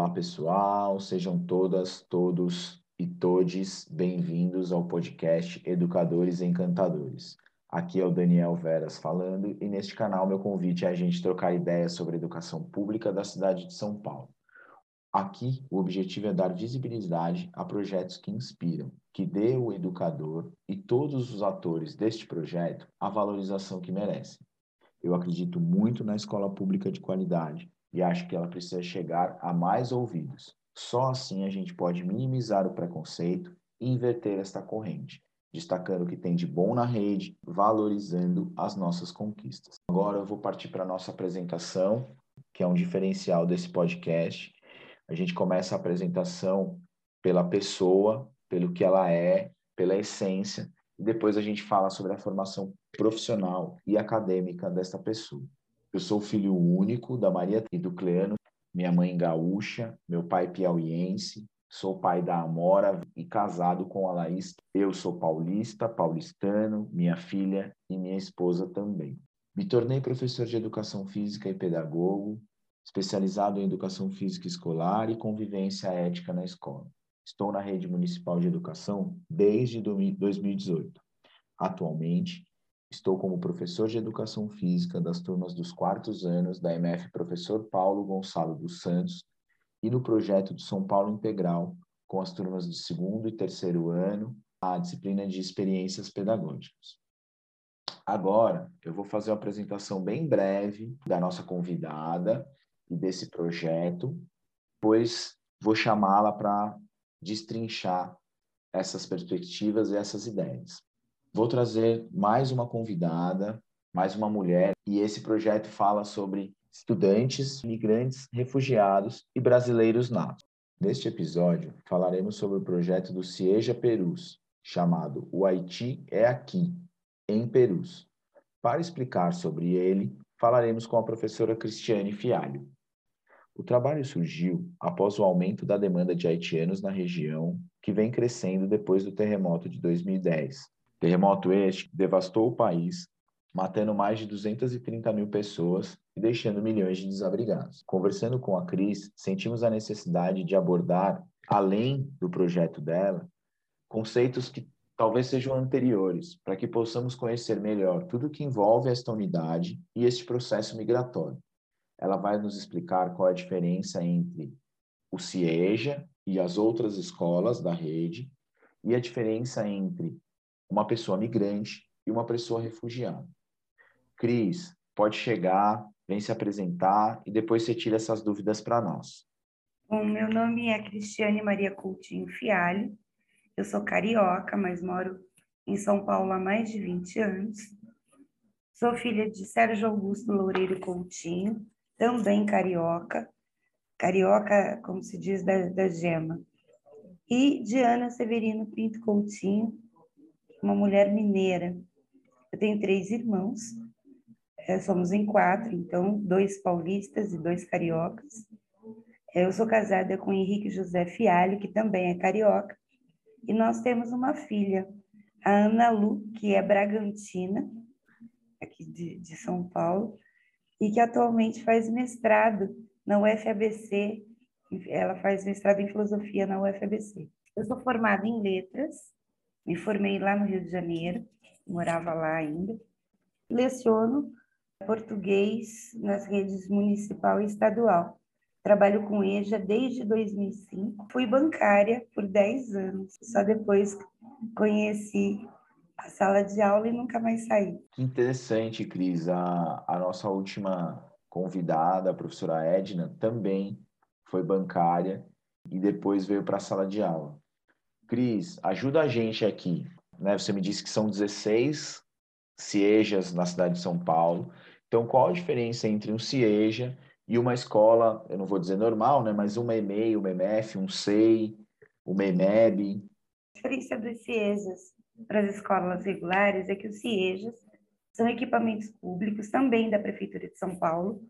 Olá, pessoal, sejam todas, todos e todes bem-vindos ao podcast Educadores Encantadores. Aqui é o Daniel Veras falando e neste canal meu convite é a gente trocar ideias sobre a educação pública da cidade de São Paulo. Aqui, o objetivo é dar visibilidade a projetos que inspiram, que dê ao educador e todos os atores deste projeto a valorização que merecem. Eu acredito muito na escola pública de qualidade e acho que ela precisa chegar a mais ouvidos. Só assim a gente pode minimizar o preconceito e inverter esta corrente, destacando o que tem de bom na rede, valorizando as nossas conquistas. Agora eu vou partir para a nossa apresentação, que é um diferencial desse podcast. A gente começa a apresentação pela pessoa, pelo que ela é, pela essência, e depois a gente fala sobre a formação profissional e acadêmica desta pessoa. Eu sou filho único da Maria e do Cleano, minha mãe gaúcha, meu pai piauiense, sou pai da Amora e casado com a Laís. Eu sou paulista, paulistano, minha filha e minha esposa também. Me tornei professor de educação física e pedagogo, especializado em educação física escolar e convivência ética na escola. Estou na rede municipal de educação desde 2018. Atualmente, Estou como professor de educação física das turmas dos quartos anos da MF Professor Paulo Gonçalo dos Santos e no projeto de São Paulo Integral com as turmas de segundo e terceiro ano, a disciplina de experiências pedagógicas. Agora, eu vou fazer uma apresentação bem breve da nossa convidada e desse projeto, pois vou chamá-la para destrinchar essas perspectivas e essas ideias. Vou trazer mais uma convidada, mais uma mulher, e esse projeto fala sobre estudantes, migrantes, refugiados e brasileiros natos. Neste episódio, falaremos sobre o projeto do Cieja Perus, chamado O Haiti é Aqui, em Perus. Para explicar sobre ele, falaremos com a professora Cristiane Fialho. O trabalho surgiu após o aumento da demanda de haitianos na região, que vem crescendo depois do terremoto de 2010, Terremoto este devastou o país, matando mais de 230 mil pessoas e deixando milhões de desabrigados. Conversando com a Cris, sentimos a necessidade de abordar, além do projeto dela, conceitos que talvez sejam anteriores, para que possamos conhecer melhor tudo que envolve esta unidade e este processo migratório. Ela vai nos explicar qual é a diferença entre o CIEJA e as outras escolas da rede e a diferença entre uma pessoa migrante e uma pessoa refugiada. Cris, pode chegar, vem se apresentar e depois você tira essas dúvidas para nós. Bom, meu nome é Cristiane Maria Coutinho Fialho. Eu sou carioca, mas moro em São Paulo há mais de 20 anos. Sou filha de Sérgio Augusto Loureiro Coutinho, também carioca. Carioca, como se diz, da, da gema. E de Ana Severino Pinto Coutinho, uma mulher mineira. Eu tenho três irmãos, é, somos em quatro, então, dois paulistas e dois cariocas. Eu sou casada com Henrique José Fialho, que também é carioca, e nós temos uma filha, a Ana Lu, que é bragantina, aqui de, de São Paulo, e que atualmente faz mestrado na UFABC, ela faz mestrado em filosofia na UFABC. Eu sou formada em letras, me formei lá no Rio de Janeiro, morava lá ainda. Leciono português nas redes municipal e estadual. Trabalho com EJA desde 2005. Fui bancária por 10 anos. Só depois conheci a sala de aula e nunca mais saí. Que interessante, Cris. A, a nossa última convidada, a professora Edna, também foi bancária e depois veio para a sala de aula. Cris, ajuda a gente aqui. Né? Você me disse que são 16 CIEJAs na cidade de São Paulo. Então, qual a diferença entre um CIEJA e uma escola, eu não vou dizer normal, né? mas uma EMEI, uma EMF, um SEI, uma EMEB? A diferença dos CIEJAs para as escolas regulares é que os CIEJAs são equipamentos públicos também da Prefeitura de São Paulo.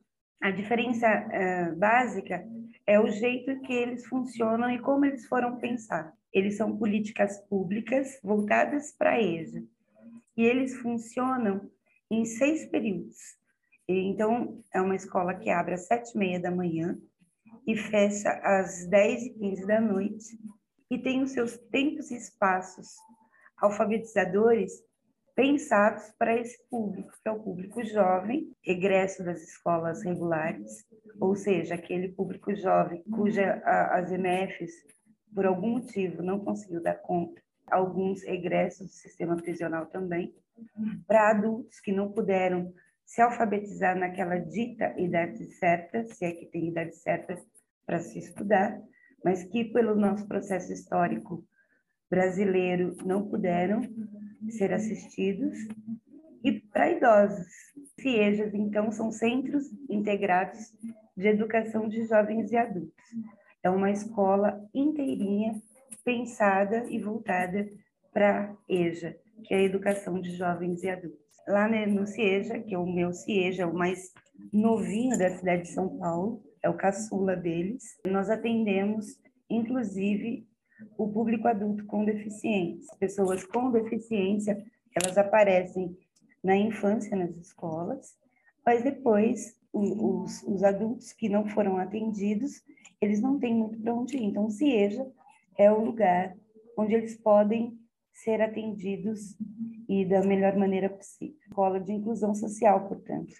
A diferença uh, básica é o jeito que eles funcionam e como eles foram pensados eles são políticas públicas voltadas para a EJA. E eles funcionam em seis períodos. Então, é uma escola que abre às sete e meia da manhã e fecha às 10 e 15 da noite e tem os seus tempos e espaços alfabetizadores pensados para esse público, que é o público jovem, egresso das escolas regulares, ou seja, aquele público jovem cuja as MFs, por algum motivo, não conseguiu dar conta, alguns egressos do sistema prisional também, para adultos que não puderam se alfabetizar naquela dita idade certa, se é que tem idade certa para se estudar, mas que pelo nosso processo histórico brasileiro não puderam ser assistidos, e para idosos. CIEJAs, então, são centros integrados de educação de jovens e adultos. É uma escola inteirinha pensada e voltada para EJA, que é a educação de jovens e adultos lá no CIEJA, que é o meu CIEJA, o mais novinho da cidade de São Paulo, é o caçula deles. Nós atendemos, inclusive, o público adulto com deficiência. Pessoas com deficiência, elas aparecem na infância nas escolas, mas depois os, os adultos que não foram atendidos, eles não têm muito para onde ir. Então, o CIEJA é o lugar onde eles podem ser atendidos e da melhor maneira possível. Escola de inclusão social, portanto,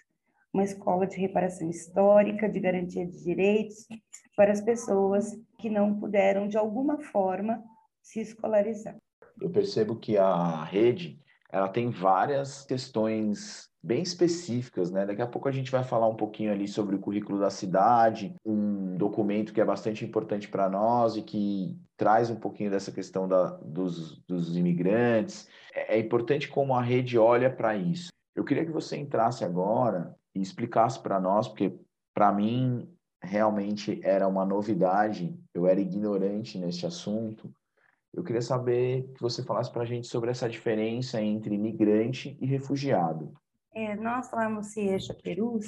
uma escola de reparação histórica, de garantia de direitos para as pessoas que não puderam, de alguma forma, se escolarizar. Eu percebo que a rede ela tem várias questões bem específicas, né? Daqui a pouco a gente vai falar um pouquinho ali sobre o currículo da cidade, um documento que é bastante importante para nós e que traz um pouquinho dessa questão da, dos, dos imigrantes. É, é importante como a rede olha para isso. Eu queria que você entrasse agora e explicasse para nós, porque para mim realmente era uma novidade, eu era ignorante nesse assunto. Eu queria saber que você falasse para a gente sobre essa diferença entre imigrante e refugiado. É, nós lá no CIEJA Perus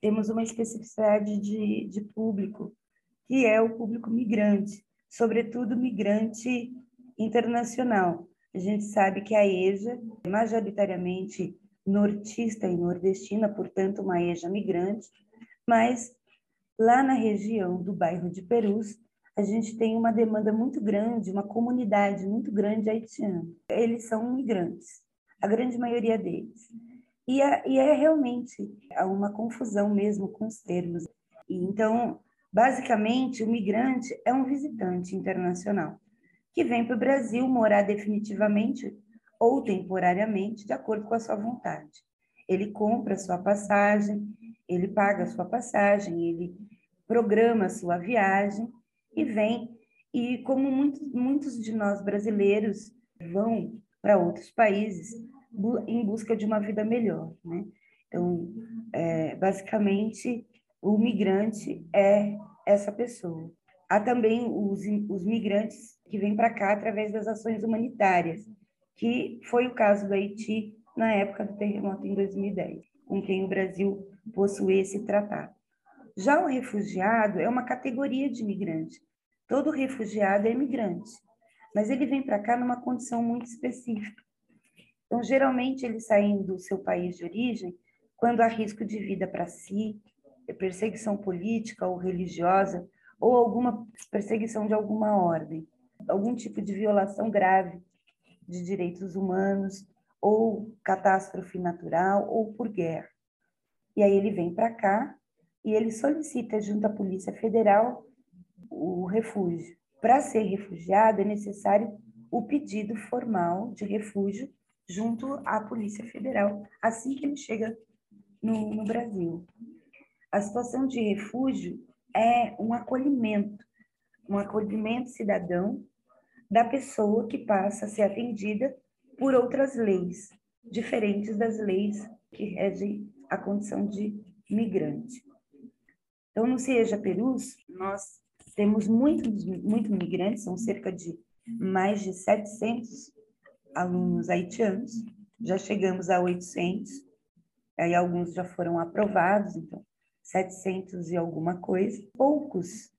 temos uma especificidade de, de público, que é o público migrante, sobretudo migrante internacional. A gente sabe que a EJA é majoritariamente nortista e nordestina, portanto, uma EJA migrante, mas lá na região do bairro de Perus, a gente tem uma demanda muito grande, uma comunidade muito grande haitiana. Eles são migrantes, a grande maioria deles. E é, e é realmente uma confusão mesmo com os termos. E, então, basicamente, o migrante é um visitante internacional que vem para o Brasil morar definitivamente ou temporariamente, de acordo com a sua vontade. Ele compra a sua passagem, ele paga a sua passagem, ele programa a sua viagem e vem. E como muitos, muitos de nós brasileiros vão para outros países em busca de uma vida melhor, né? Então, é, basicamente, o migrante é essa pessoa. Há também os, os migrantes que vêm para cá através das ações humanitárias, que foi o caso do Haiti na época do terremoto em 2010, com quem o Brasil possui esse tratado. Já o refugiado é uma categoria de migrante, Todo refugiado é imigrante, mas ele vem para cá numa condição muito específica. Então, geralmente, ele saem do seu país de origem quando há risco de vida para si, perseguição política ou religiosa, ou alguma perseguição de alguma ordem, algum tipo de violação grave de direitos humanos, ou catástrofe natural, ou por guerra. E aí ele vem para cá e ele solicita junto à Polícia Federal o refúgio. Para ser refugiado, é necessário o pedido formal de refúgio junto à Polícia Federal, assim que ele chega no, no Brasil. A situação de refúgio é um acolhimento, um acolhimento cidadão da pessoa que passa a ser atendida por outras leis, diferentes das leis que regem a condição de migrante. Então, no CIEJA Perus, nós temos muitos, muitos migrantes, são cerca de mais de 700 alunos haitianos, já chegamos a 800, aí alguns já foram aprovados, então 700 e alguma coisa. Poucos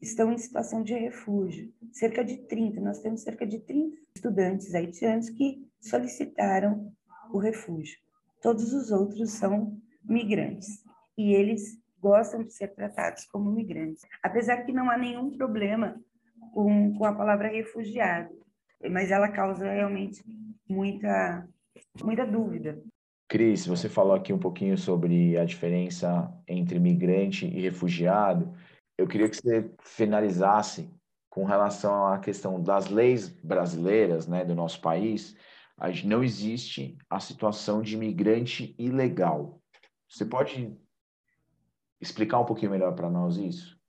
estão em situação de refúgio, cerca de 30, nós temos cerca de 30 estudantes haitianos que solicitaram o refúgio. Todos os outros são migrantes e eles gostam de ser tratados como migrantes, apesar que não há nenhum problema com, com a palavra refugiado, mas ela causa realmente muita, muita dúvida. Cris, você falou aqui um pouquinho sobre a diferença entre migrante e refugiado. Eu queria que você finalizasse com relação à questão das leis brasileiras, né, do nosso país. Não existe a situação de imigrante ilegal. Você pode explicar um pouquinho melhor para nós isso?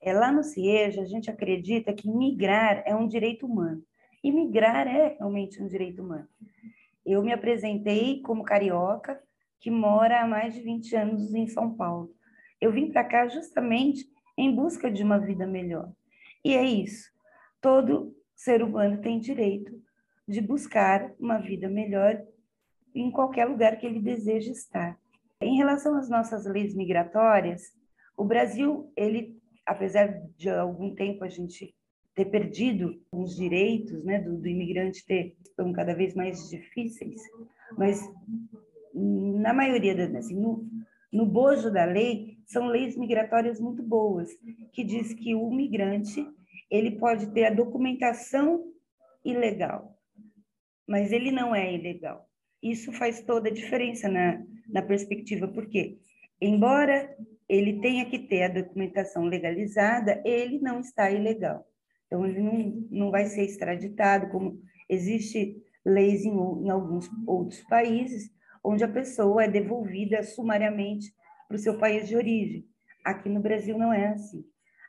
É, lá no CIEJA, a gente acredita que migrar é um direito humano. E migrar é realmente um direito humano. Eu me apresentei como carioca, que mora há mais de 20 anos em São Paulo. Eu vim para cá justamente em busca de uma vida melhor. E é isso. Todo ser humano tem direito de buscar uma vida melhor em qualquer lugar que ele deseje estar. Em relação às nossas leis migratórias, o Brasil, ele, apesar de algum tempo a gente ter perdido os direitos né, do, do imigrante ter estão cada vez mais difíceis, mas na maioria das assim, no, no bojo da lei são leis migratórias muito boas que diz que o migrante ele pode ter a documentação ilegal, mas ele não é ilegal. Isso faz toda a diferença na, na perspectiva, porque, embora ele tenha que ter a documentação legalizada, ele não está ilegal. Então, ele não, não vai ser extraditado, como existe leis em, em alguns outros países, onde a pessoa é devolvida sumariamente para o seu país de origem. Aqui no Brasil não é assim.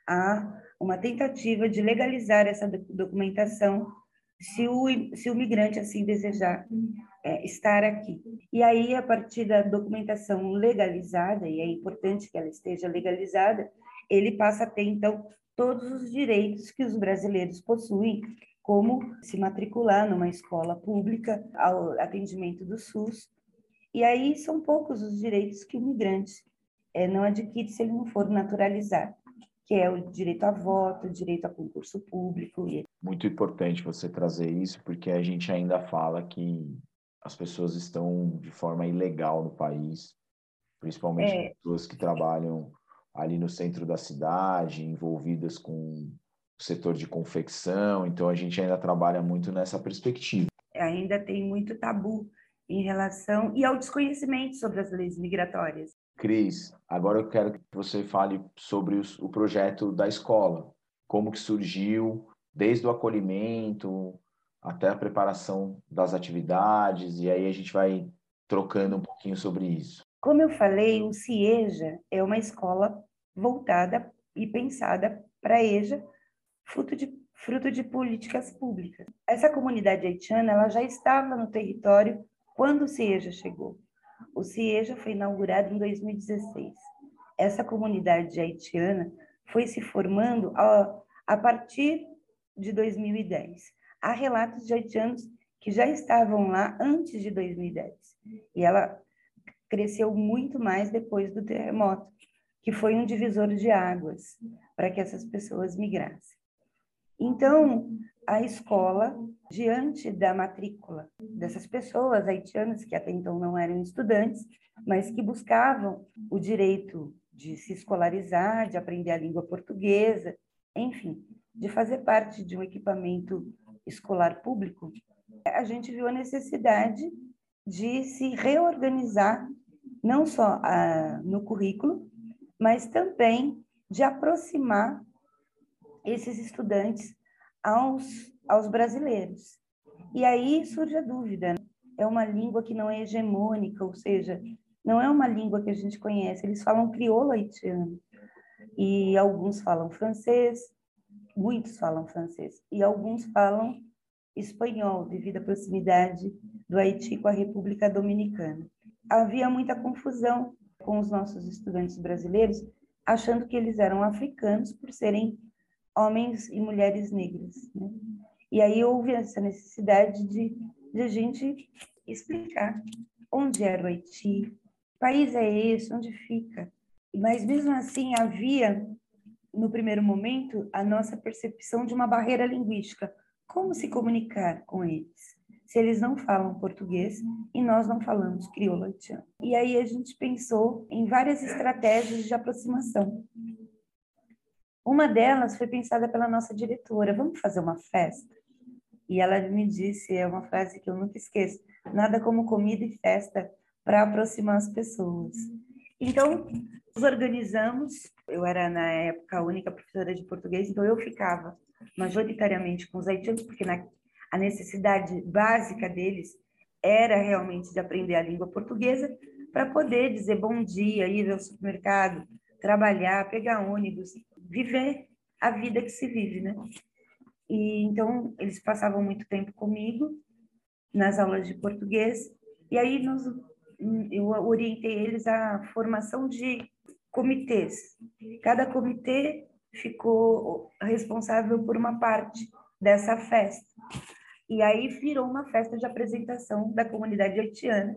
Há uma tentativa de legalizar essa documentação se o, se o migrante assim desejar é, estar aqui. E aí, a partir da documentação legalizada, e é importante que ela esteja legalizada, ele passa a ter, então, todos os direitos que os brasileiros possuem, como se matricular numa escola pública, ao atendimento do SUS. E aí são poucos os direitos que o migrante é, não adquire se ele não for naturalizado que é o direito a voto, o direito a concurso público. Muito importante você trazer isso, porque a gente ainda fala que as pessoas estão de forma ilegal no país, principalmente é. pessoas que trabalham ali no centro da cidade, envolvidas com o setor de confecção, então a gente ainda trabalha muito nessa perspectiva. Ainda tem muito tabu em relação e ao desconhecimento sobre as leis migratórias. Cris, agora eu quero que você fale sobre os, o projeto da escola, como que surgiu, desde o acolhimento até a preparação das atividades, e aí a gente vai trocando um pouquinho sobre isso. Como eu falei, o CIEJA é uma escola voltada e pensada para EJA, fruto de, fruto de políticas públicas. Essa comunidade haitiana ela já estava no território quando o CIEJA chegou. O CIEJA foi inaugurado em 2016. Essa comunidade haitiana foi se formando a, a partir de 2010. Há relatos de haitianos que já estavam lá antes de 2010. E ela cresceu muito mais depois do terremoto, que foi um divisor de águas para que essas pessoas migrassem. Então, a escola, diante da matrícula dessas pessoas haitianas, que até então não eram estudantes, mas que buscavam o direito de se escolarizar, de aprender a língua portuguesa, enfim, de fazer parte de um equipamento escolar público, a gente viu a necessidade de se reorganizar, não só ah, no currículo, mas também de aproximar esses estudantes aos, aos brasileiros. E aí surge a dúvida: né? é uma língua que não é hegemônica, ou seja, não é uma língua que a gente conhece. Eles falam crioulo haitiano e alguns falam francês, muitos falam francês e alguns falam espanhol devido à proximidade do Haiti com a República Dominicana. Havia muita confusão com os nossos estudantes brasileiros, achando que eles eram africanos por serem homens e mulheres negras. Né? E aí houve essa necessidade de, de a gente explicar onde era o Haiti, que país é esse, onde fica. Mas mesmo assim havia, no primeiro momento, a nossa percepção de uma barreira linguística. Como se comunicar com eles? se eles não falam português e nós não falamos crioulo haitiano. E aí a gente pensou em várias estratégias de aproximação. Uma delas foi pensada pela nossa diretora: vamos fazer uma festa? E ela me disse, é uma frase que eu nunca esqueço: nada como comida e festa para aproximar as pessoas. Então, nos organizamos. Eu era, na época, a única professora de português, então eu ficava majoritariamente com os haitianos, porque na, a necessidade básica deles era realmente de aprender a língua portuguesa para poder dizer bom dia, ir ao supermercado, trabalhar, pegar ônibus, viver a vida que se vive, né? E então eles passavam muito tempo comigo nas aulas de português e aí eu orientei eles à formação de comitês. Cada comitê ficou responsável por uma parte dessa festa. E aí virou uma festa de apresentação da comunidade haitiana,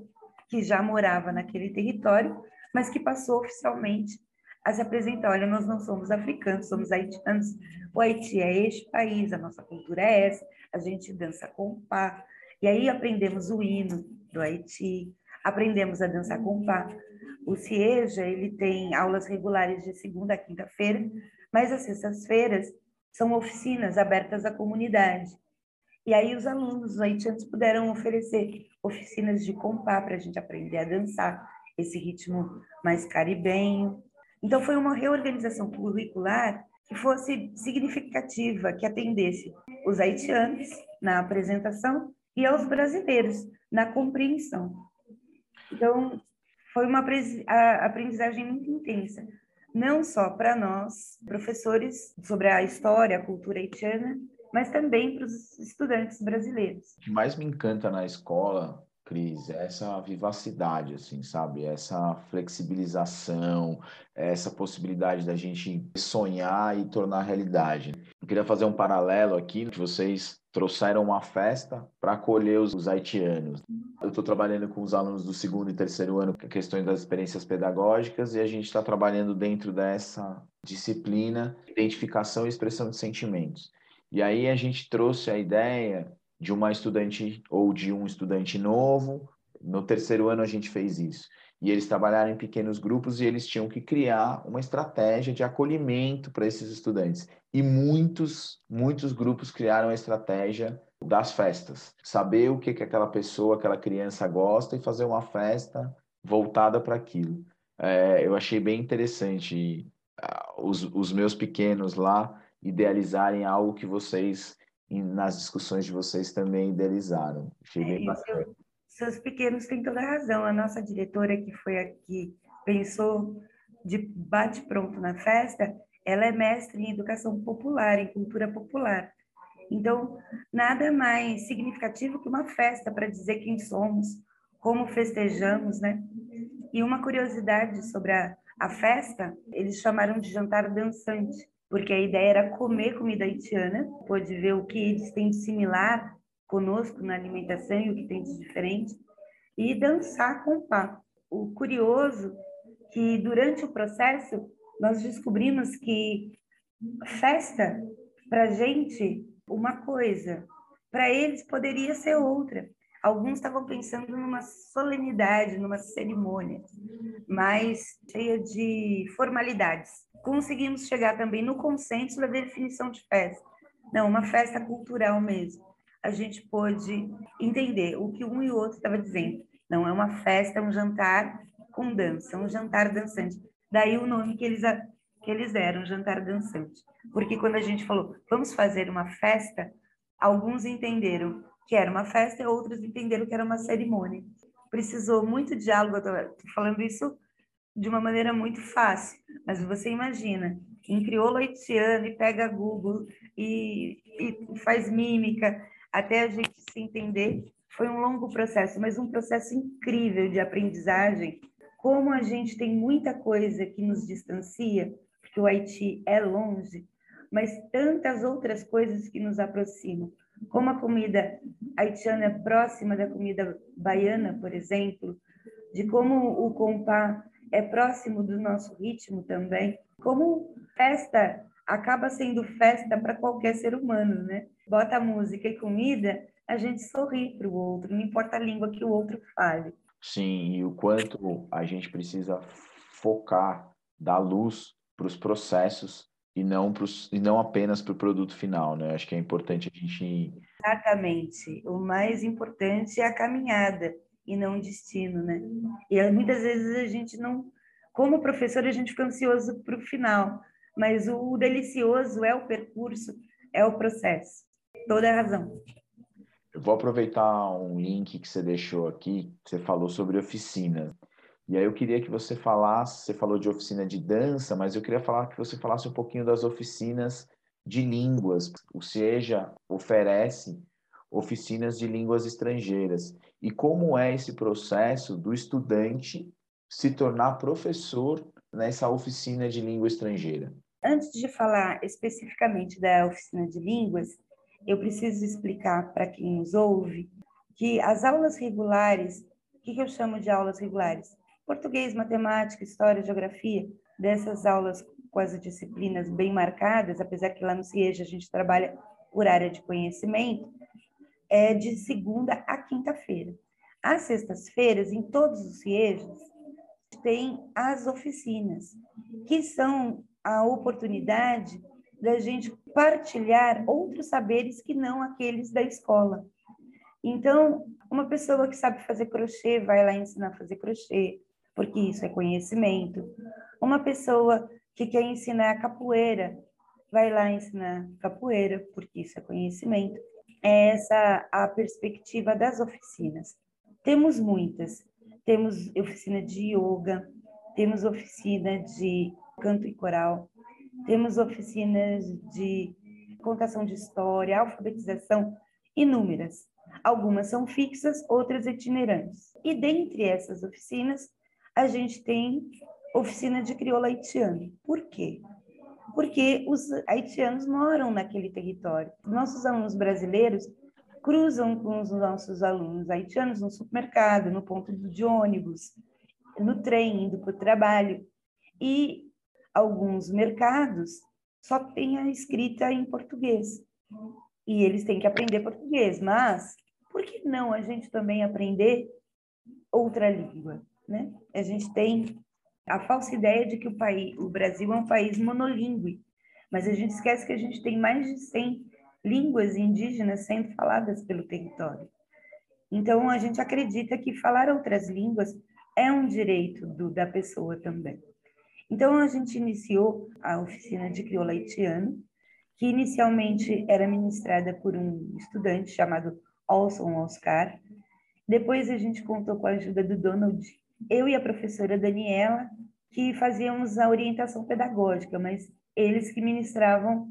que já morava naquele território, mas que passou oficialmente a se apresentar. Olha, nós não somos africanos, somos haitianos. O Haiti é este país, a nossa cultura é essa, a gente dança com pá. E aí aprendemos o hino do Haiti, aprendemos a dançar com pá. O CIEJA, ele tem aulas regulares de segunda a quinta-feira, mas as sextas-feiras são oficinas abertas à comunidade. E aí os alunos os haitianos puderam oferecer oficinas de compá para a gente aprender a dançar esse ritmo mais caribenho. Então foi uma reorganização curricular que fosse significativa, que atendesse os haitianos na apresentação e aos brasileiros na compreensão. Então, foi uma aprendizagem muito intensa, não só para nós, professores, sobre a história, a cultura haitiana, mas também para os estudantes brasileiros. O que mais me encanta na escola, Cris, é essa vivacidade, assim, sabe? Essa flexibilização, essa possibilidade da gente sonhar e tornar realidade. Queria fazer um paralelo aqui, que vocês trouxeram uma festa para acolher os, os, haitianos. Eu estou trabalhando com os alunos do segundo e terceiro ano questões das experiências pedagógicas e a gente está trabalhando dentro dessa disciplina identificação e expressão de sentimentos. E aí a gente trouxe a ideia de uma estudante ou de um estudante novo. No terceiro ano a gente fez isso. E eles trabalharam em pequenos grupos e eles tinham que criar uma estratégia de acolhimento para esses estudantes. E muitos, muitos grupos criaram a estratégia das festas. Saber o que, que aquela pessoa, aquela criança gosta e fazer uma festa voltada para aquilo. É, eu achei bem interessante uh, os, os meus pequenos lá idealizarem algo que vocês, nas discussões de vocês, também idealizaram. Achei bem é, bacana. Seus pequenos têm toda a razão. A nossa diretora, que foi aqui, pensou de bate-pronto na festa, ela é mestre em educação popular, em cultura popular. Então, nada mais significativo que uma festa para dizer quem somos, como festejamos, né? E uma curiosidade sobre a, a festa, eles chamaram de jantar dançante, porque a ideia era comer comida haitiana, pode ver o que eles têm de similar conosco na alimentação e o que tem de diferente, e dançar com o pá. O curioso que durante o processo nós descobrimos que festa para gente uma coisa, para eles poderia ser outra. Alguns estavam pensando numa solenidade, numa cerimônia, mais cheia de formalidades. Conseguimos chegar também no consenso da definição de festa. Não, uma festa cultural mesmo. A gente pôde entender o que um e o outro estava dizendo. Não é uma festa, é um jantar com dança, um jantar dançante. Daí o nome que eles, que eles deram, jantar dançante. Porque quando a gente falou, vamos fazer uma festa, alguns entenderam que era uma festa, e outros entenderam que era uma cerimônia. Precisou muito diálogo, estou falando isso de uma maneira muito fácil, mas você imagina, em crioulo haitiano, e pega Google e, e faz mímica, até a gente se entender, foi um longo processo, mas um processo incrível de aprendizagem. Como a gente tem muita coisa que nos distancia, porque o Haiti é longe, mas tantas outras coisas que nos aproximam como a comida haitiana é próxima da comida baiana, por exemplo, de como o compá é próximo do nosso ritmo também, como festa acaba sendo festa para qualquer ser humano, né? Bota música e comida, a gente sorri para o outro, não importa a língua que o outro fale. Sim, e o quanto a gente precisa focar, dar luz para os processos e não, pros, e não apenas para o produto final, né? Acho que é importante a gente. Exatamente. O mais importante é a caminhada e não o destino, né? E muitas vezes a gente não, como professor, a gente fica ansioso para o final, mas o delicioso é o percurso, é o processo. Toda a razão. Eu vou aproveitar um link que você deixou aqui, você falou sobre oficinas. E aí eu queria que você falasse, você falou de oficina de dança, mas eu queria falar que você falasse um pouquinho das oficinas de línguas. O SEJA oferece oficinas de línguas estrangeiras. E como é esse processo do estudante se tornar professor nessa oficina de língua estrangeira? Antes de falar especificamente da oficina de línguas, eu preciso explicar para quem nos ouve que as aulas regulares, o que, eu chamo de aulas regulares? Português, matemática, história, geografia, dessas aulas com as disciplinas bem marcadas, apesar que lá no CIEJ a gente trabalha por área de conhecimento, é de segunda a quinta-feira. Às sextas-feiras, em todos os CIEJs, tem as oficinas, que são a oportunidade da gente partilhar outros saberes que não aqueles da escola. Então, uma pessoa que sabe fazer crochê vai lá ensinar a fazer crochê, porque isso é conhecimento. Uma pessoa que quer ensinar capoeira vai lá ensinar capoeira, porque isso é conhecimento. É essa a perspectiva das oficinas. Temos muitas. Temos oficina de yoga, temos oficina de canto e coral, temos oficinas de contação de história, alfabetização, inúmeras. Algumas são fixas, outras itinerantes. E dentre essas oficinas, a gente tem oficina de crioula haitiano. Por quê? Porque os haitianos moram naquele território. Nossos alunos brasileiros cruzam com os nossos alunos haitianos no supermercado, no ponto de ônibus, no trem, indo para o trabalho. E alguns mercados só tem a escrita em português. E eles têm que aprender português, mas por que não a gente também aprender outra língua, né? A gente tem a falsa ideia de que o país, o Brasil é um país monolíngue, mas a gente esquece que a gente tem mais de 100 línguas indígenas sendo faladas pelo território. Então a gente acredita que falar outras línguas é um direito do, da pessoa também. Então, a gente iniciou a oficina de crioula haitiano, que inicialmente era ministrada por um estudante chamado Olson Oscar. Depois, a gente contou com a ajuda do Donald, eu e a professora Daniela, que fazíamos a orientação pedagógica, mas eles que ministravam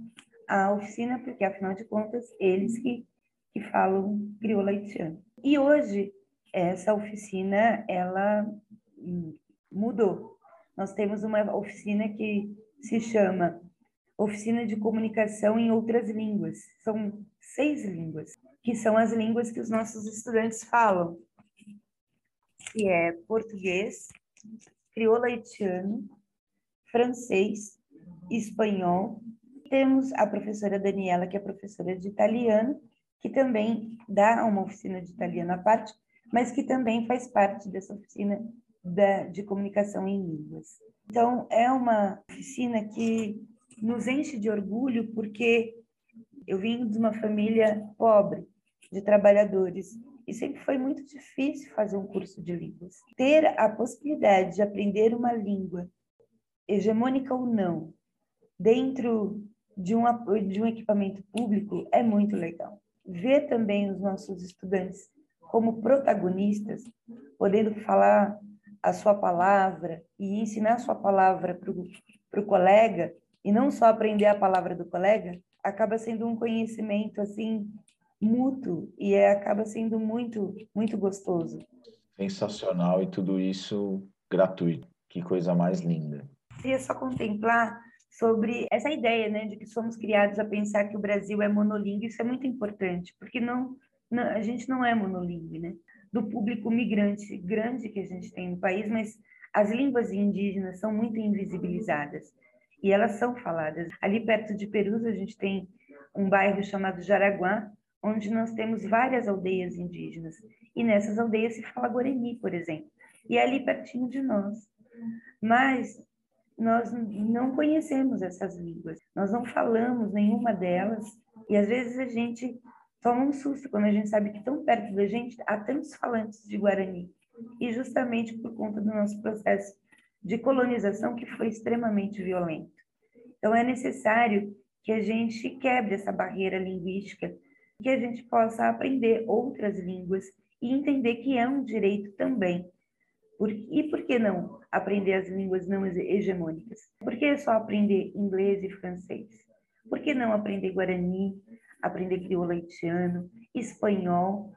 a oficina, porque, afinal de contas, eles que, que falam crioula haitiano. E hoje, essa oficina, ela hum, mudou nós temos uma oficina que se chama Oficina de Comunicação em Outras Línguas. São seis línguas, que são as línguas que os nossos estudantes falam, que é português, crioula haitiano, francês, espanhol. Temos a professora Daniela, que é professora de italiano, que também dá uma oficina de italiano à parte, mas que também faz parte dessa oficina da, de comunicação em línguas. Então, é uma oficina que nos enche de orgulho, porque eu vim de uma família pobre, de trabalhadores, e sempre foi muito difícil fazer um curso de línguas. Ter a possibilidade de aprender uma língua, hegemônica ou não, dentro de um, de um equipamento público é muito legal. Ver também os nossos estudantes como protagonistas, podendo falar a sua palavra e ensinar a sua palavra para o colega, e não só aprender a palavra do colega, acaba sendo um conhecimento assim mútuo e é, acaba sendo muito muito gostoso. Sensacional e tudo isso gratuito. Que coisa mais linda. Queria só contemplar sobre essa ideia, né, de que somos criados a pensar que o Brasil é monolíngue. Isso é muito importante, porque não, não a gente não é monolíngue, né? Do público migrante grande que a gente tem no país, mas as línguas indígenas são muito invisibilizadas e elas são faladas. Ali perto de Perus, a gente tem um bairro chamado Jaraguá, onde nós temos várias aldeias indígenas. E nessas aldeias se fala Guarani, por exemplo. E é ali pertinho de nós. Mas nós não conhecemos essas línguas, nós não falamos nenhuma delas, e às vezes a gente toma um susto quando a gente sabe que tão perto da gente há tantos falantes de Guarani, e justamente por conta do nosso processo de colonização que foi extremamente violento. Então é necessário que a gente quebre essa barreira linguística, que a gente possa aprender outras línguas e entender que é um direito também e por que não aprender as línguas não hegemônicas? Por que só aprender inglês e francês? Por que não aprender guarani, aprender crioulo haitiano, espanhol,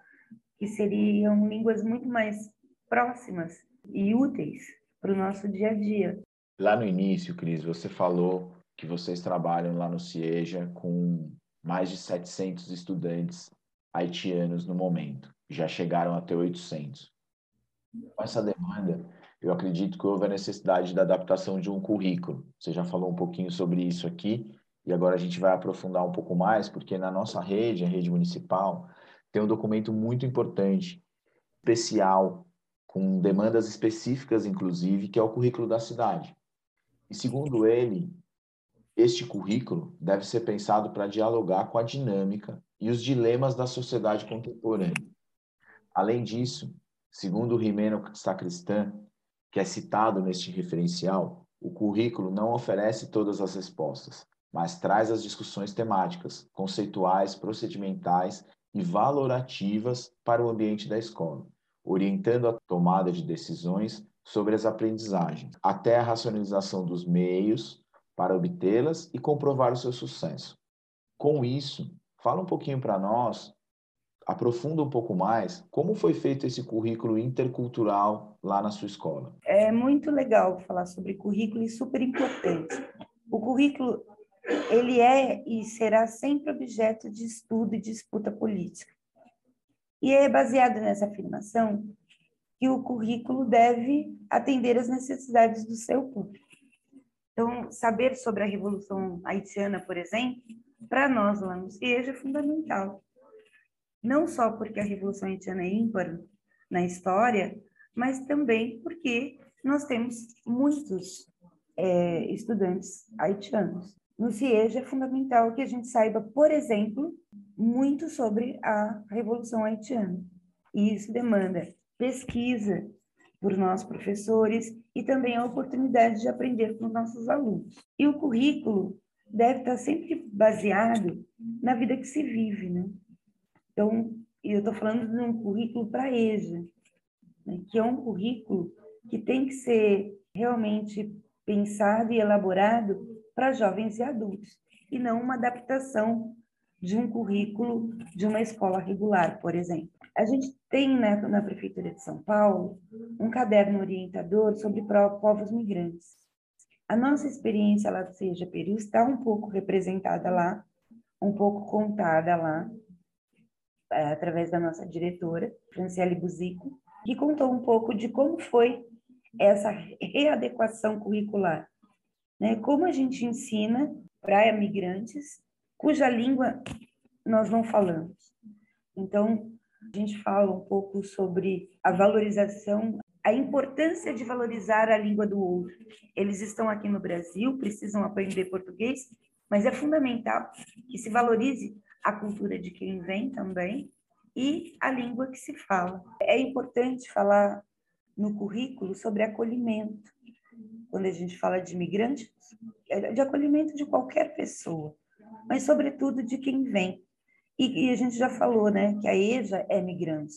que seriam línguas muito mais próximas e úteis para o nosso dia a dia? Lá no início, Cris, você falou que vocês trabalham lá no CIEJA com mais de 700 estudantes haitianos no momento. Já chegaram até 800. Com essa demanda, eu acredito que houve a necessidade da adaptação de um currículo. Você já falou um pouquinho sobre isso aqui, e agora a gente vai aprofundar um pouco mais, porque na nossa rede, a rede municipal, tem um documento muito importante, especial, com demandas específicas, inclusive, que é o currículo da cidade. E segundo ele, este currículo deve ser pensado para dialogar com a dinâmica e os dilemas da sociedade contemporânea. Além disso, Segundo o Rimeno Sacristã, que é citado neste referencial, o currículo não oferece todas as respostas, mas traz as discussões temáticas, conceituais, procedimentais e valorativas para o ambiente da escola, orientando a tomada de decisões sobre as aprendizagens, até a racionalização dos meios para obtê-las e comprovar o seu sucesso. Com isso, fala um pouquinho para nós aprofunda um pouco mais como foi feito esse currículo intercultural lá na sua escola. É muito legal falar sobre currículo e super importante. O currículo ele é e será sempre objeto de estudo e disputa política. E é baseado nessa afirmação que o currículo deve atender às necessidades do seu público. Então, saber sobre a Revolução Haitiana, por exemplo, para nós lá no CIEJ é fundamental não só porque a Revolução Haitiana é ímpar na história, mas também porque nós temos muitos é, estudantes haitianos. No CIEJ é fundamental que a gente saiba, por exemplo, muito sobre a Revolução Haitiana. E isso demanda pesquisa por nós professores e também a oportunidade de aprender com os nossos alunos. E o currículo deve estar sempre baseado na vida que se vive, né? Então, eu estou falando de um currículo para EJA, né, que é um currículo que tem que ser realmente pensado e elaborado para jovens e adultos, e não uma adaptação de um currículo de uma escola regular, por exemplo. A gente tem na, na Prefeitura de São Paulo um caderno orientador sobre povos migrantes. A nossa experiência lá do Seja Peru está um pouco representada lá, um pouco contada lá, é, através da nossa diretora, Franciele Buzico, que contou um pouco de como foi essa readequação curricular. Né? Como a gente ensina para migrantes cuja língua nós não falamos. Então, a gente fala um pouco sobre a valorização, a importância de valorizar a língua do outro. Eles estão aqui no Brasil, precisam aprender português, mas é fundamental que se valorize a cultura de quem vem também e a língua que se fala. É importante falar no currículo sobre acolhimento. Quando a gente fala de imigrantes, é de acolhimento de qualquer pessoa, mas sobretudo de quem vem. E, e a gente já falou, né, que a EJA é migrante.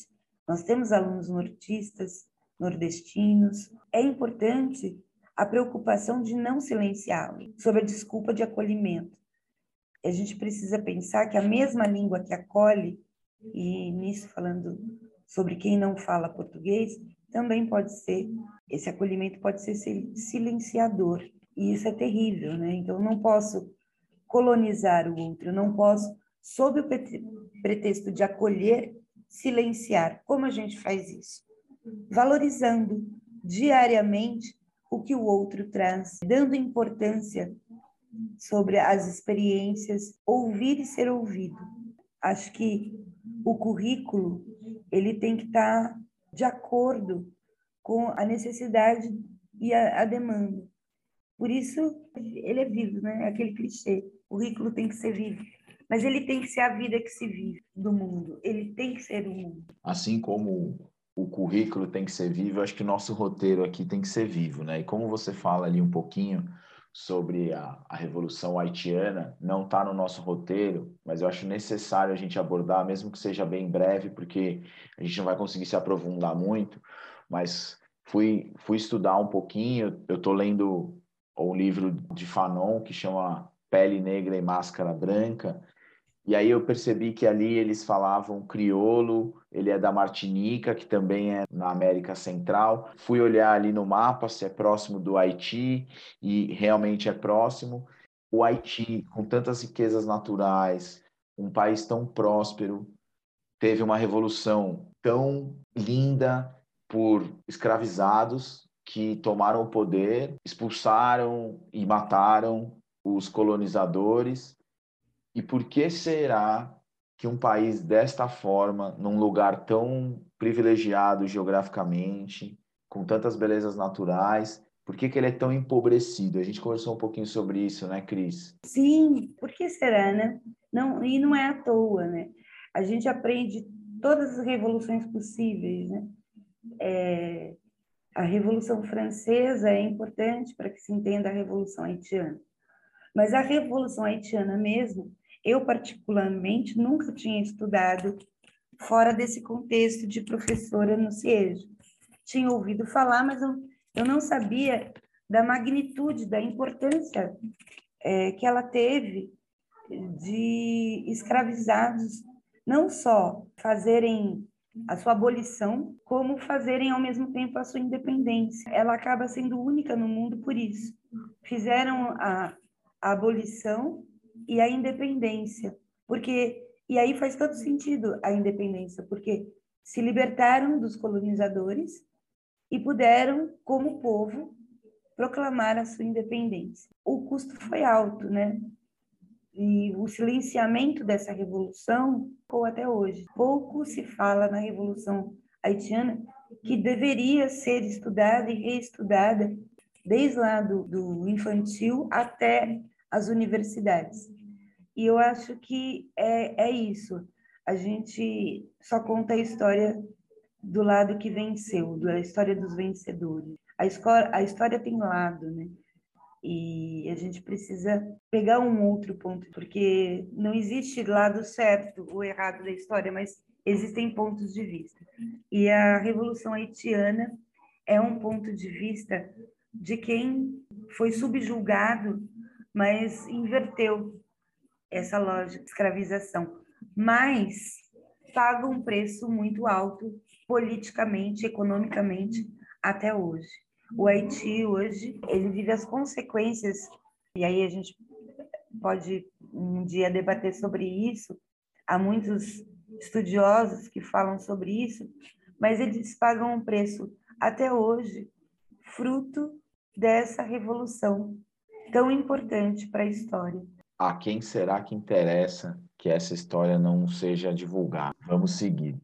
Nós temos alunos nortistas, nordestinos. É importante a preocupação de não silenciá-los, sob a desculpa de acolhimento a gente precisa pensar que a mesma língua que acolhe, e nisso falando sobre quem não fala português, também pode ser, esse acolhimento pode ser silenciador. E isso é terrível, né? Então, eu não posso colonizar o outro, eu não posso, sob o pretexto de acolher, silenciar. Como a gente faz isso? Valorizando diariamente o que o outro traz, dando importância sobre as experiências, ouvir e ser ouvido. Acho que o currículo ele tem que estar de acordo com a necessidade e a, a demanda. Por isso, ele é vivo, né? Aquele clichê. O currículo tem que ser vivo. Mas ele tem que ser a vida que se vive do mundo. Ele tem que ser o mundo. Assim como o currículo tem que ser vivo, acho que o nosso roteiro aqui tem que ser vivo, né? E como você fala ali um pouquinho sobre a, a Revolução Haitiana, não está no nosso roteiro, mas eu acho necessário a gente abordar, mesmo que seja bem breve, porque a gente não vai conseguir se aprofundar muito, mas fui, fui estudar um pouquinho, eu estou lendo um livro de Fanon que chama Pele Negra e Máscara Branca, e aí eu percebi que ali eles falavam crioulo, ele é da Martinica, que também é na América Central. Fui olhar ali no mapa se é próximo do Haiti e realmente é próximo. O Haiti, com tantas riquezas naturais, um país tão próspero, teve uma revolução tão linda por escravizados que tomaram o poder, expulsaram e mataram os colonizadores e por que será que um país desta forma, num lugar tão privilegiado geograficamente, com tantas belezas naturais, por que, que ele é tão empobrecido? A gente conversou um pouquinho sobre isso, né, Cris? Sim, por que será, né? Não, e não é à toa, né? A gente aprende todas as revoluções possíveis, né? É, a Revolução Francesa é importante para que se entenda a Revolução Haitiana. Mas a Revolução Haitiana mesmo, eu, particularmente, nunca tinha estudado fora desse contexto de professora no CIEJO. Tinha ouvido falar, mas eu, eu não sabia da magnitude, da importância é, que ela teve de escravizados não só fazerem a sua abolição, como fazerem ao mesmo tempo a sua independência. Ela acaba sendo única no mundo por isso. Fizeram a, a abolição e a independência, porque e aí faz todo sentido a independência, porque se libertaram dos colonizadores e puderam, como povo, proclamar a sua independência. O custo foi alto, né? E o silenciamento dessa revolução ficou até hoje. Pouco se fala na revolução haitiana que deveria ser estudada e reestudada desde lá do, do infantil até as universidades. E eu acho que é, é isso. A gente só conta a história do lado que venceu, da história dos vencedores. A, escola, a história tem lado, né? E a gente precisa pegar um outro ponto, porque não existe lado certo ou errado da história, mas existem pontos de vista. E a Revolução Haitiana é um ponto de vista de quem foi subjulgado mas inverteu essa lógica de escravização. Mas paga um preço muito alto politicamente, economicamente, até hoje. O Haiti hoje, ele vive as consequências, e aí a gente pode um dia debater sobre isso, há muitos estudiosos que falam sobre isso, mas eles pagam um preço até hoje, fruto dessa revolução tão importante para a história. A quem será que interessa que essa história não seja divulgada? Vamos seguir.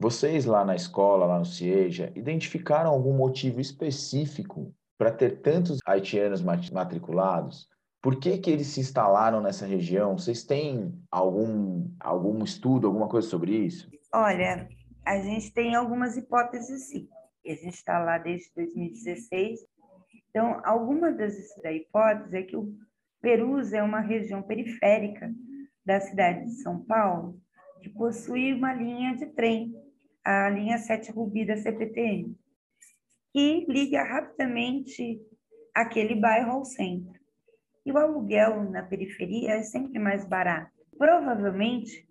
Vocês lá na escola, lá no CIEJA, identificaram algum motivo específico para ter tantos haitianos matriculados? Por que, que eles se instalaram nessa região? Vocês têm algum, algum estudo, alguma coisa sobre isso? Olha, a gente tem algumas hipóteses sim. A gente está lá desde 2016 então, alguma das hipóteses é que o Perus é uma região periférica da cidade de São Paulo, que possui uma linha de trem, a linha 7 Rubi da CPTM, que liga rapidamente aquele bairro ao centro. E o aluguel na periferia é sempre mais barato. Provavelmente,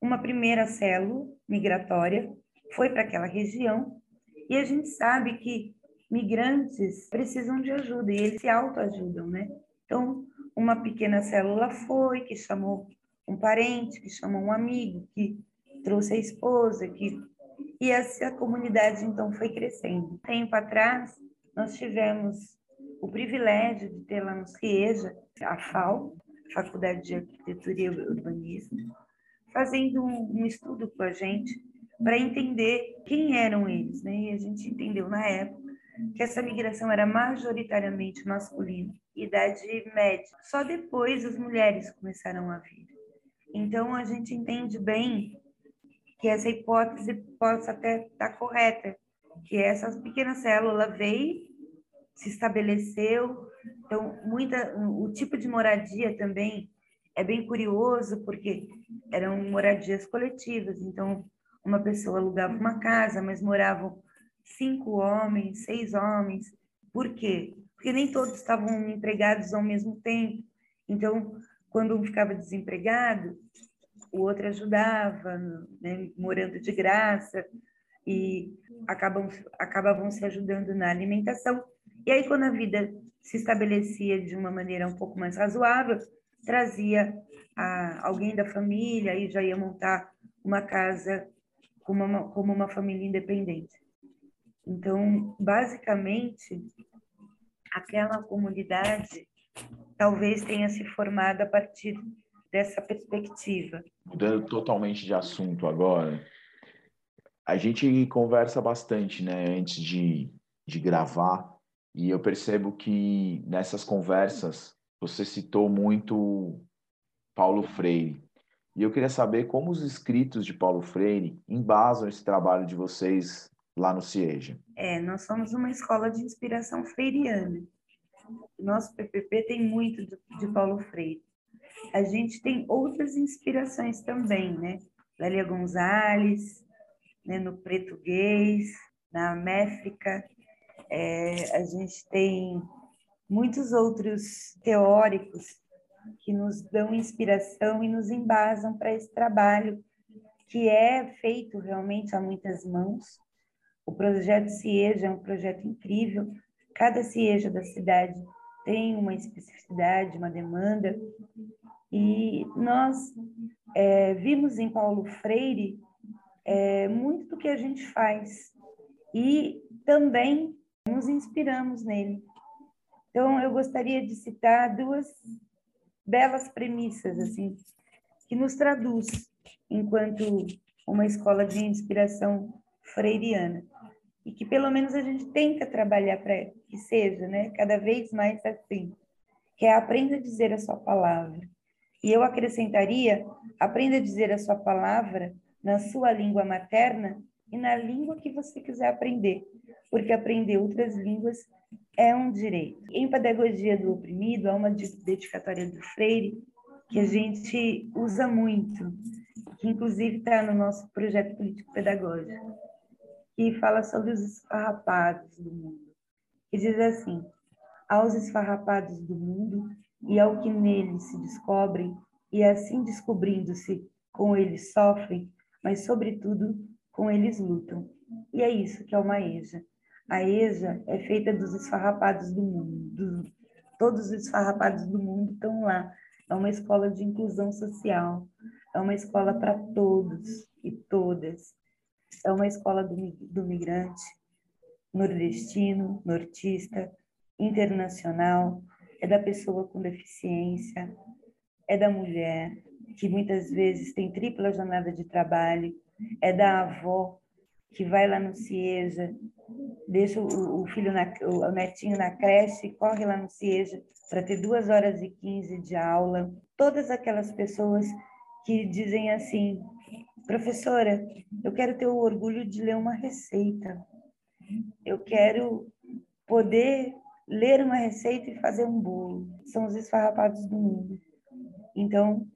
uma primeira célula migratória foi para aquela região, e a gente sabe que migrantes precisam de ajuda e eles se autoajudam, né? Então, uma pequena célula foi, que chamou um parente, que chamou um amigo, que trouxe a esposa, que e essa comunidade então foi crescendo. Tempo atrás, nós tivemos o privilégio de ter lá no CIEJA a FAO, Faculdade de Arquitetura e Urbanismo, fazendo um, um estudo com a gente para entender quem eram eles, né? E a gente entendeu na época que essa migração era majoritariamente masculina, idade média. Só depois as mulheres começaram a vir. Então a gente entende bem que essa hipótese possa até estar correta, que essa pequena célula veio, se estabeleceu, então muita o tipo de moradia também é bem curioso porque eram moradias coletivas, então uma pessoa alugava uma casa, mas moravam cinco homens, seis homens. Por quê? Porque nem todos estavam empregados ao mesmo tempo. Então, quando um ficava desempregado, o outro ajudava, né, morando de graça, e acabam, acabavam se ajudando na alimentação. E aí, quando a vida se estabelecia de uma maneira um pouco mais razoável, trazia a, alguém da família e já ia montar uma casa como uma, como uma família independente. Então, basicamente, aquela comunidade talvez tenha se formado a partir dessa perspectiva. Mudando totalmente de assunto agora, a gente conversa bastante, né, antes de, de gravar, e eu percebo que nessas conversas você citou muito Paulo Freire. E eu queria saber como os escritos de Paulo Freire embasam esse trabalho de vocês lá no CIEJA. É, nós somos uma escola de inspiração freiriana. Nosso PPP tem muito de, Paulo Freire. A gente tem outras inspirações também, né? Lélia Gonzalez, né, no português, na Méfica. É, a gente tem muitos outros teóricos que nos dão inspiração e nos embasam para esse trabalho que é feito realmente a muitas mãos. O projeto CIEJA é um projeto incrível. Cada CIEJA da cidade tem uma especificidade, uma demanda. E nós é, vimos em Paulo Freire é, muito do que a gente faz e também nos inspiramos nele. Então, eu gostaria de citar duas belas premissas, assim, que nos traduz enquanto uma escola de inspiração freiriana. E que pelo menos a gente tenta trabalhar para que seja, né, cada vez mais assim, que é aprenda a dizer a sua palavra. E eu acrescentaria, aprenda a dizer a sua palavra na sua língua materna e na língua que você quiser aprender, porque aprender outras línguas é um direito. Em Pedagogia do Oprimido, há uma dedicatória do Freire que a gente usa muito, que inclusive está no nosso projeto político-pedagógico, que fala sobre os esfarrapados do mundo. Que diz assim: aos esfarrapados do mundo e ao que neles se descobrem, e assim descobrindo-se, com eles sofrem, mas, sobretudo, com eles lutam. E é isso que é uma EJA a EJA é feita dos esfarrapados do mundo. todos os esfarrapados do mundo estão lá. É uma escola de inclusão social. É uma escola para todos e todas. É uma escola do, do migrante, nordestino, nortista, internacional. É da pessoa com deficiência. É da mulher, que muitas vezes tem tripla jornada de trabalho. É da avó, que vai lá no CIEJA deixa o, o filho, na, o netinho na creche, corre lá no CIEJA para ter duas horas e quinze de aula. Todas aquelas pessoas que dizem assim, professora, eu quero ter o orgulho de ler uma receita. Eu quero poder ler uma receita e fazer um bolo. São os esfarrapados do mundo. Então,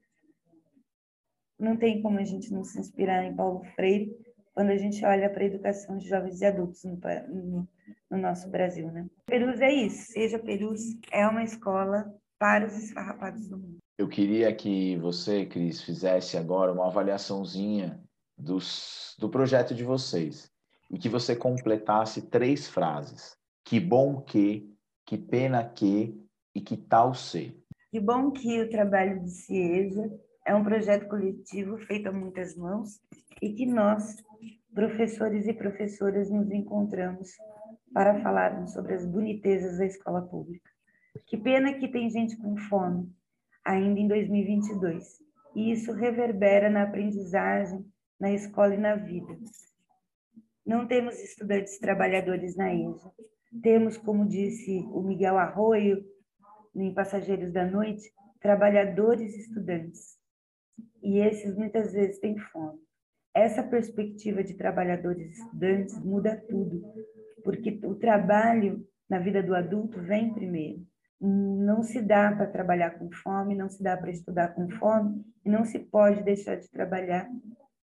não tem como a gente não se inspirar em Paulo Freire, quando a gente olha para a educação de jovens e adultos no, no, no nosso Brasil, né? Perus é isso, seja Perus é uma escola para os esfarrapados do mundo. Eu queria que você, Cris, fizesse agora uma avaliaçãozinha dos, do projeto de vocês e que você completasse três frases. Que bom que, que pena que e que tal ser. Que bom que o trabalho de CIEJA é um projeto coletivo feito a muitas mãos e que nós, professores e professoras, nos encontramos para falarmos sobre as bonitezas da escola pública. Que pena que tem gente com fome ainda em 2022. e isso reverbera na aprendizagem, na escola e na vida. Não temos estudantes trabalhadores na EJA. Temos, como disse o Miguel Arroio, em Passageiros da Noite, trabalhadores estudantes. E esses muitas vezes têm fome. Essa perspectiva de trabalhadores estudantes muda tudo, porque o trabalho na vida do adulto vem primeiro. Não se dá para trabalhar com fome, não se dá para estudar com fome, e não se pode deixar de trabalhar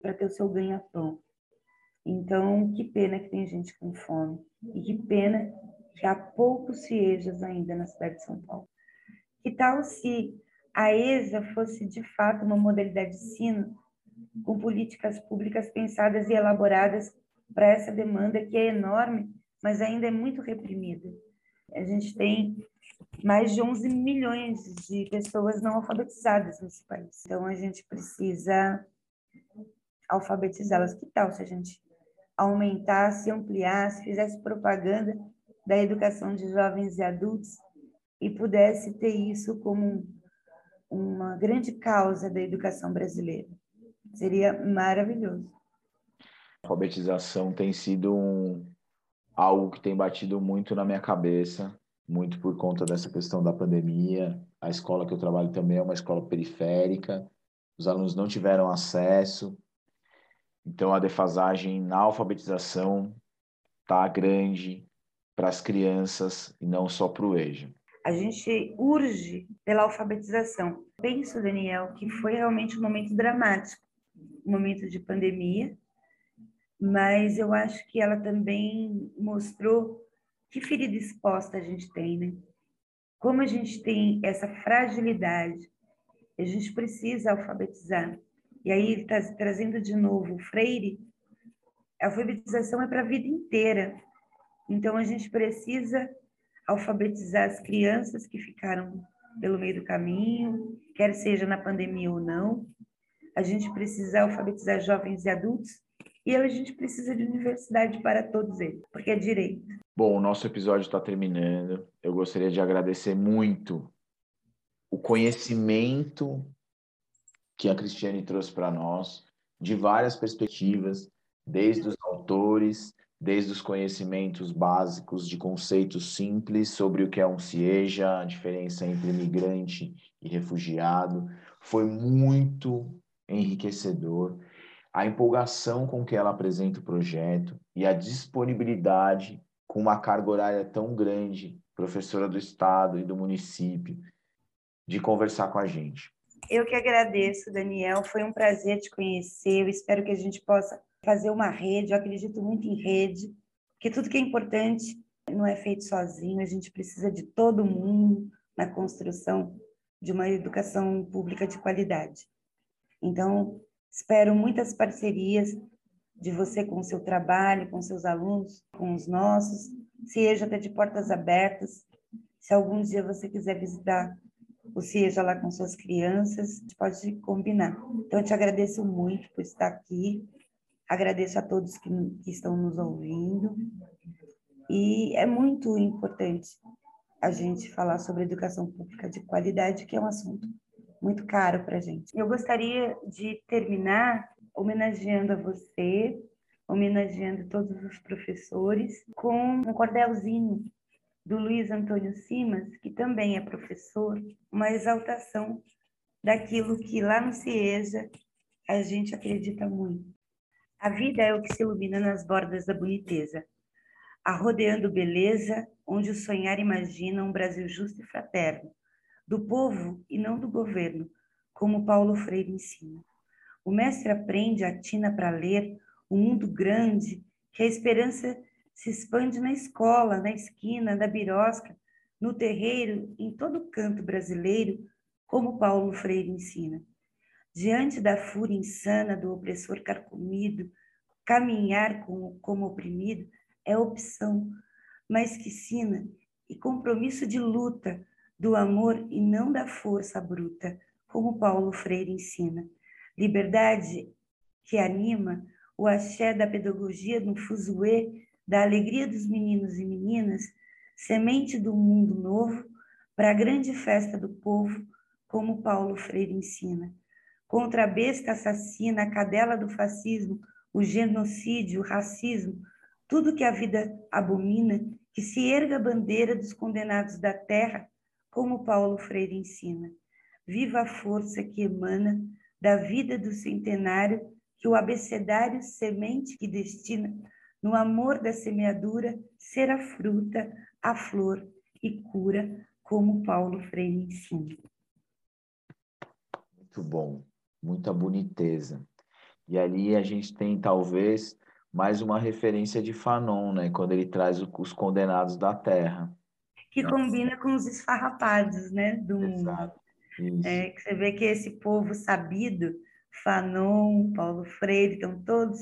para ter o seu ganha-pão. Então, que pena que tem gente com fome, e que pena que há poucos CIEJAs ainda na cidade de São Paulo. Que tal se a EJA fosse de fato uma modalidade de ensino com políticas públicas pensadas e elaboradas para essa demanda que é enorme, mas ainda é muito reprimida. A gente tem mais de 11 milhões de pessoas não alfabetizadas nesse país. Então a gente precisa alfabetizá-las. Que tal se a gente aumentasse, ampliasse, fizesse propaganda da educação de jovens e adultos e pudesse ter isso como uma grande causa da educação brasileira? Seria maravilhoso. A alfabetização tem sido um, algo que tem batido muito na minha cabeça, muito por conta dessa questão da pandemia. A escola que eu trabalho também é uma escola periférica, os alunos não tiveram acesso, então a defasagem na alfabetização está grande para as crianças e não só para o EJA. A gente urge pela alfabetização. Penso, Daniel, que foi realmente um momento dramático, um momento de pandemia, mas eu acho que ela também mostrou que ferida exposta a gente tem, né? Como a gente tem essa fragilidade, a gente precisa alfabetizar. E aí, ele está trazendo de novo o Freire, a alfabetização é para a vida inteira. Então, a gente precisa alfabetizar as crianças que ficaram pelo meio do caminho, quer seja na pandemia ou não. A gente precisa alfabetizar jovens e adultos e a gente precisa de universidade para todos eles, porque é direito. Bom, o nosso episódio está terminando. Eu gostaria de agradecer muito o conhecimento que a Cristiane trouxe para nós, de várias perspectivas, desde os autores, desde os conhecimentos básicos de conceitos simples sobre o que é um CIEJA, a diferença entre imigrante e refugiado. Foi muito enriquecedor a empolgação com que ela apresenta o projeto e a disponibilidade com uma carga horária tão grande, professora do estado e do município, de conversar com a gente. Eu que agradeço, Daniel. Foi um prazer te conhecer. Eu espero que a gente possa fazer uma rede. Eu acredito muito em rede, porque tudo que é importante não é feito sozinho. A gente precisa de todo mundo na construção de uma educação pública de qualidade. Então, Espero muitas parcerias de você com o seu trabalho, com seus alunos, com os nossos. Seja até de portas abertas. Se algum dia você quiser visitar o Seja lá com suas crianças, pode combinar. Então, eu te agradeço muito por estar aqui. Agradeço a todos que, que estão nos ouvindo. E é muito importante a gente falar sobre educação pública de qualidade, que é um assunto muito caro para a gente. Eu gostaria de terminar homenageando a você, homenageando todos os professores, com um cordelzinho do Luiz Antônio Simas, que também é professor, uma exaltação daquilo que lá no CIEJA a gente acredita muito. A vida é o que se ilumina nas bordas da boniteza, arrodeando beleza, onde o sonhar imagina um Brasil justo e fraterno, do povo e não do governo, como Paulo Freire ensina. O mestre aprende, atina para ler o um mundo grande, que a esperança se expande na escola, na esquina, na birosca, no terreiro, em todo canto brasileiro, como Paulo Freire ensina. Diante da fúria insana do opressor carcomido, caminhar como, como oprimido é opção, mas que sina e compromisso de luta do amor e não da força bruta, como Paulo Freire ensina. Liberdade que anima o axé da pedagogia no fuzuê da alegria dos meninos e meninas, semente do mundo novo para a grande festa do povo, como Paulo Freire ensina. contra a besta assassina, a cadela do fascismo, o genocídio, o racismo, tudo que a vida abomina, que se erga a bandeira dos condenados da terra, como Paulo Freire ensina. Viva a força que emana da vida do centenário, que o abecedário semente que destina, no amor da semeadura, ser a fruta, a flor e cura, como Paulo Freire ensina. Muito bom, muita boniteza. E ali a gente tem talvez mais uma referência de Fanon, né? Quando ele traz os condenados da terra. Que né? combina com os esfarrapados, né? Do Exato. É, que você vê que esse povo sabido, Fanon, Paulo Freire, estão todos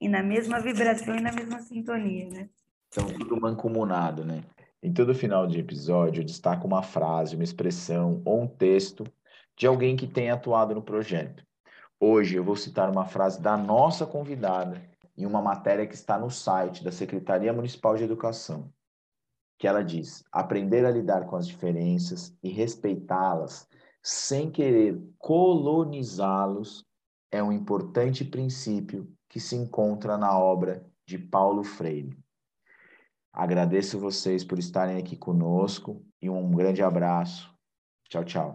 e na mesma vibração e na mesma sintonia, né? Estão tudo mancomunado, né? Em todo final de episódio, eu destaco uma frase, uma expressão ou um texto de alguém que tenha atuado no projeto. Hoje eu vou citar uma frase da nossa convidada em uma matéria que está no site da Secretaria Municipal de Educação, que ela diz: aprender a lidar com as diferenças e respeitá-las sem querer colonizá-los é um importante princípio que se encontra na obra de Paulo Freire. Agradeço vocês por estarem aqui conosco e um grande abraço. Tchau, tchau.